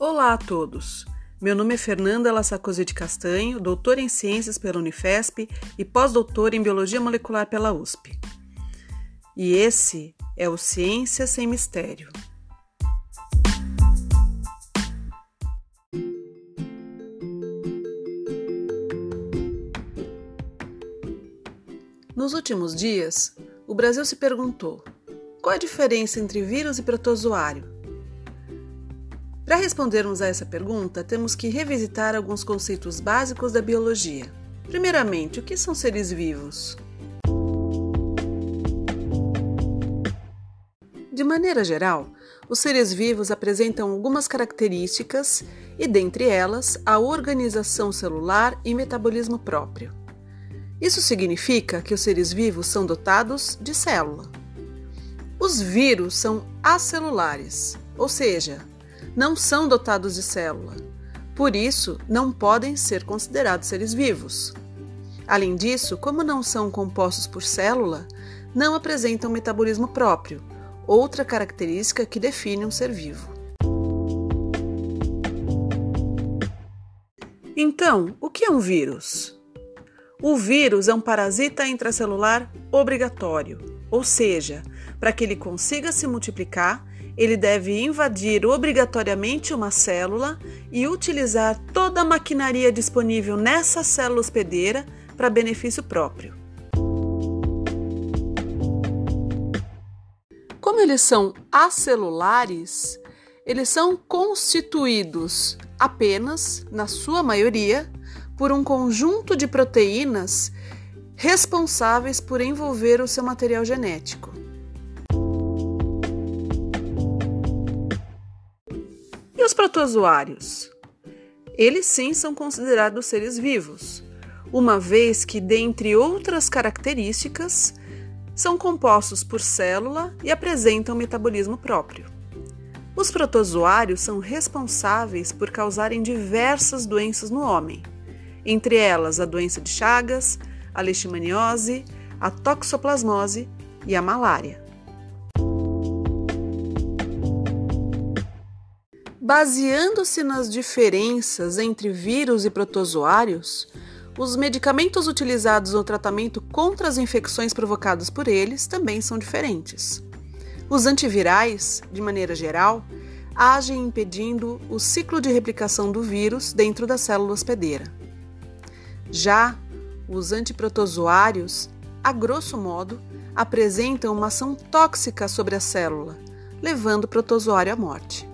Olá a todos! Meu nome é Fernanda Lassacosi de Castanho, doutora em Ciências pela Unifesp e pós-doutora em Biologia Molecular pela USP. E esse é o Ciência Sem Mistério. Nos últimos dias, o Brasil se perguntou: qual a diferença entre vírus e protozoário? Para respondermos a essa pergunta, temos que revisitar alguns conceitos básicos da biologia. Primeiramente, o que são seres vivos? De maneira geral, os seres vivos apresentam algumas características e, dentre elas, a organização celular e metabolismo próprio. Isso significa que os seres vivos são dotados de célula. Os vírus são acelulares, ou seja, não são dotados de célula. Por isso, não podem ser considerados seres vivos. Além disso, como não são compostos por célula, não apresentam metabolismo próprio, outra característica que define um ser vivo. Então, o que é um vírus? O vírus é um parasita intracelular obrigatório, ou seja, para que ele consiga se multiplicar, ele deve invadir obrigatoriamente uma célula e utilizar toda a maquinaria disponível nessa célula hospedeira para benefício próprio. Como eles são acelulares, eles são constituídos apenas, na sua maioria, por um conjunto de proteínas responsáveis por envolver o seu material genético. Os protozoários? Eles sim são considerados seres vivos, uma vez que, dentre outras características, são compostos por célula e apresentam metabolismo próprio. Os protozoários são responsáveis por causarem diversas doenças no homem, entre elas a doença de Chagas, a leishmaniose, a toxoplasmose e a malária. Baseando-se nas diferenças entre vírus e protozoários, os medicamentos utilizados no tratamento contra as infecções provocadas por eles também são diferentes. Os antivirais, de maneira geral, agem impedindo o ciclo de replicação do vírus dentro da célula hospedeira. Já os antiprotozoários, a grosso modo, apresentam uma ação tóxica sobre a célula, levando o protozoário à morte.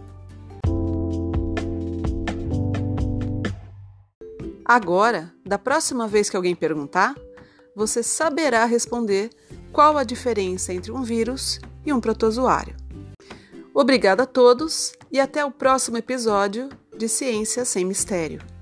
Agora, da próxima vez que alguém perguntar, você saberá responder qual a diferença entre um vírus e um protozoário. Obrigada a todos e até o próximo episódio de Ciência Sem Mistério.